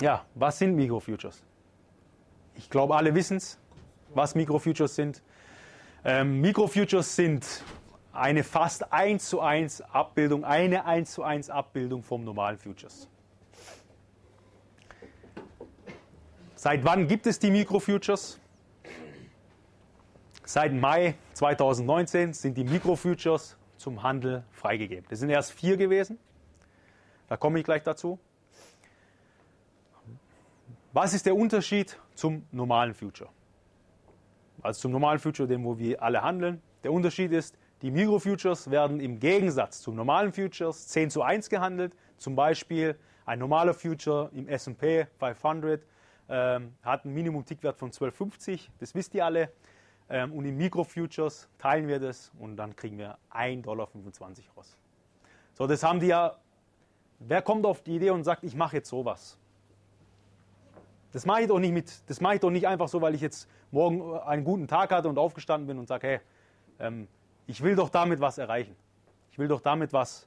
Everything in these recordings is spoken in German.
ja, was sind Mikrofutures? Ich glaube, alle wissen es, was Mikrofutures sind. Ähm, Mikrofutures sind eine fast 1 zu 1 Abbildung, eine 1 zu 1 Abbildung vom normalen Futures. Seit wann gibt es die Mikrofutures? Seit Mai 2019 sind die Mikrofutures zum Handel freigegeben. Das sind erst vier gewesen. Da komme ich gleich dazu. Was ist der Unterschied zum normalen Future? Also zum normalen Future, dem wo wir alle handeln. Der Unterschied ist, die Mikrofutures werden im Gegensatz zum normalen Futures 10 zu 1 gehandelt. Zum Beispiel ein normaler Future im S&P 500 ähm, hat einen Minimum-Tickwert von 12,50. Das wisst ihr alle. Ähm, und im Mikrofutures teilen wir das und dann kriegen wir 1,25 Dollar raus. So, das haben die ja. Wer kommt auf die Idee und sagt, ich mache jetzt sowas? Das mache ich doch nicht mit, das mache ich doch nicht einfach so, weil ich jetzt morgen einen guten Tag hatte und aufgestanden bin und sage, hey, ähm, ich will doch damit was erreichen. Ich will doch damit was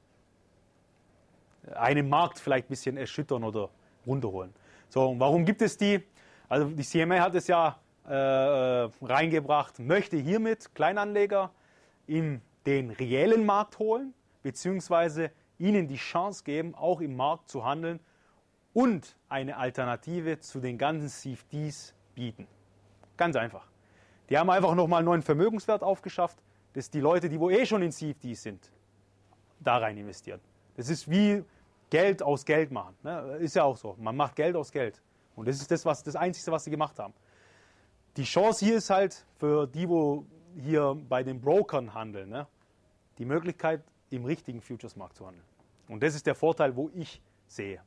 einen Markt vielleicht ein bisschen erschüttern oder runterholen. So, und warum gibt es die? Also die CMA hat es ja äh, reingebracht, möchte hiermit Kleinanleger in den reellen Markt holen, beziehungsweise ihnen die Chance geben, auch im Markt zu handeln und eine Alternative zu den ganzen CFDs bieten. Ganz einfach. Die haben einfach nochmal einen neuen Vermögenswert aufgeschafft, dass die Leute, die wo eh schon in CFDs sind, da rein investieren. Das ist wie Geld aus Geld machen. Ne? Ist ja auch so. Man macht Geld aus Geld. Und das ist das, was, das Einzige, was sie gemacht haben. Die Chance hier ist halt für die, wo hier bei den Brokern handeln, ne? die Möglichkeit, im richtigen Futures-Markt zu handeln. Und das ist der Vorteil, wo ich sehe.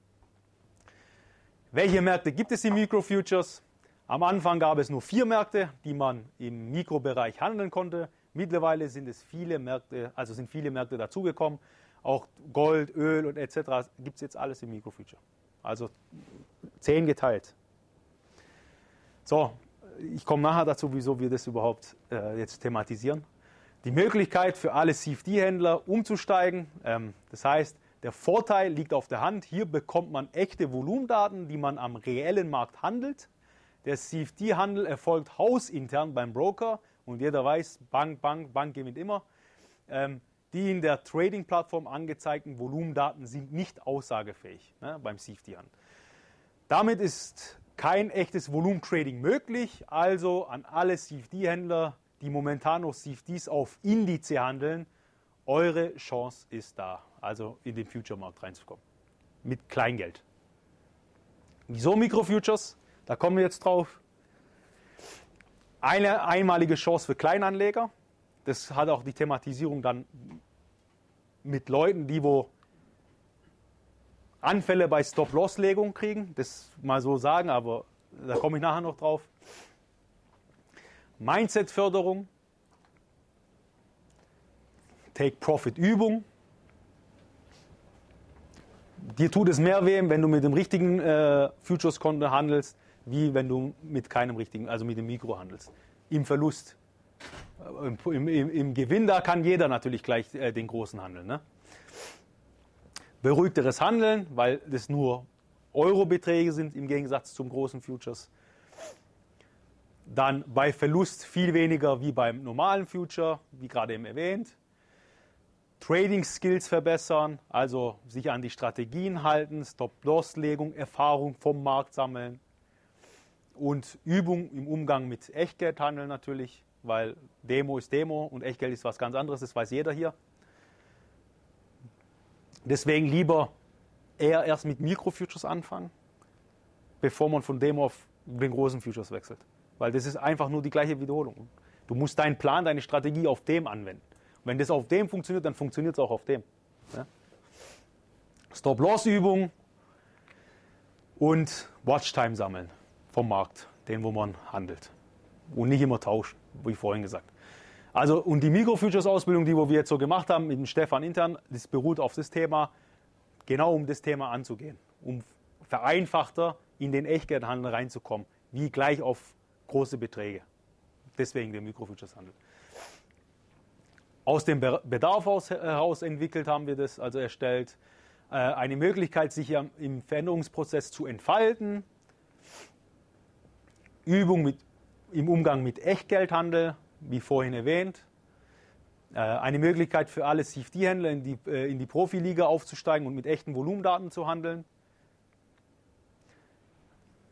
Welche Märkte gibt es im Mikrofutures? Am Anfang gab es nur vier Märkte, die man im Mikrobereich handeln konnte. Mittlerweile sind es viele Märkte, also sind viele Märkte dazugekommen. Auch Gold, Öl und etc. gibt es jetzt alles im Mikrofuture. Also zehn geteilt. So, ich komme nachher dazu, wieso wir das überhaupt äh, jetzt thematisieren. Die Möglichkeit für alle CFD-Händler umzusteigen. Ähm, das heißt, der Vorteil liegt auf der Hand. Hier bekommt man echte Volumendaten, die man am reellen Markt handelt. Der CFD-Handel erfolgt hausintern beim Broker und jeder weiß, Bank, Bank, Bank gewinnt immer. Ähm, die in der Trading-Plattform angezeigten Volumendaten sind nicht aussagefähig ne, beim CFD-Handel. Damit ist kein echtes Volumentrading möglich. Also an alle CFD-Händler, die momentan noch CFDs auf Indize handeln, eure Chance ist da, also in den Future-Markt reinzukommen. Mit Kleingeld. Wieso Mikrofutures? Da kommen wir jetzt drauf. Eine einmalige Chance für Kleinanleger. Das hat auch die Thematisierung dann mit Leuten, die wo Anfälle bei Stop-Loss-Legung kriegen. Das mal so sagen, aber da komme ich nachher noch drauf. Mindset-Förderung. Take-Profit-Übung. Dir tut es mehr weh, wenn du mit dem richtigen äh, Futures-Konto handelst, wie wenn du mit keinem richtigen, also mit dem Mikro handelst. Im Verlust. Im, im, im Gewinn, da kann jeder natürlich gleich äh, den großen handeln. Ne? Beruhigteres Handeln, weil das nur Eurobeträge sind im Gegensatz zum großen Futures. Dann bei Verlust viel weniger wie beim normalen Future, wie gerade eben erwähnt. Trading Skills verbessern, also sich an die Strategien halten, Stop-Loss-Legung, Erfahrung vom Markt sammeln und Übung im Umgang mit Echtgeldhandel natürlich, weil Demo ist Demo und Echtgeld ist was ganz anderes, das weiß jeder hier. Deswegen lieber eher erst mit Mikrofutures anfangen, bevor man von Demo auf den großen Futures wechselt. Weil das ist einfach nur die gleiche Wiederholung. Du musst deinen Plan, deine Strategie auf dem anwenden. Wenn das auf dem funktioniert, dann funktioniert es auch auf dem. Ja? Stop-Loss-Übung und Watchtime sammeln vom Markt, den wo man handelt. Und nicht immer tauschen, wie vorhin gesagt. Also, und die Mikrofutures-Ausbildung, die wir jetzt so gemacht haben mit dem Stefan intern, das beruht auf das Thema, genau um das Thema anzugehen, um vereinfachter in den Echtgeldhandel reinzukommen, wie gleich auf große Beträge. Deswegen der Mikrofutures-Handel. Aus dem Bedarf heraus entwickelt haben wir das also erstellt. Äh, eine Möglichkeit, sich im Veränderungsprozess zu entfalten. Übung mit, im Umgang mit Echtgeldhandel, wie vorhin erwähnt. Äh, eine Möglichkeit für alle CFD-Händler in die, äh, in die Profiliga aufzusteigen und mit echten Volumendaten zu handeln.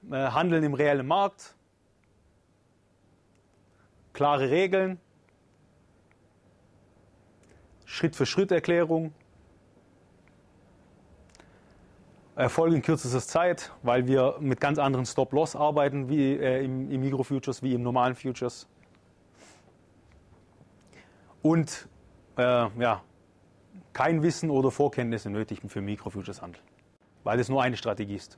Handeln im reellen Markt. Klare Regeln. Schritt-für-Schritt-Erklärung. Erfolg in kürzester Zeit, weil wir mit ganz anderen Stop-Loss arbeiten wie äh, im, im Micro-Futures, wie im normalen Futures. Und äh, ja, kein Wissen oder Vorkenntnisse nötig für Micro-Futures-Handel, weil es nur eine Strategie ist.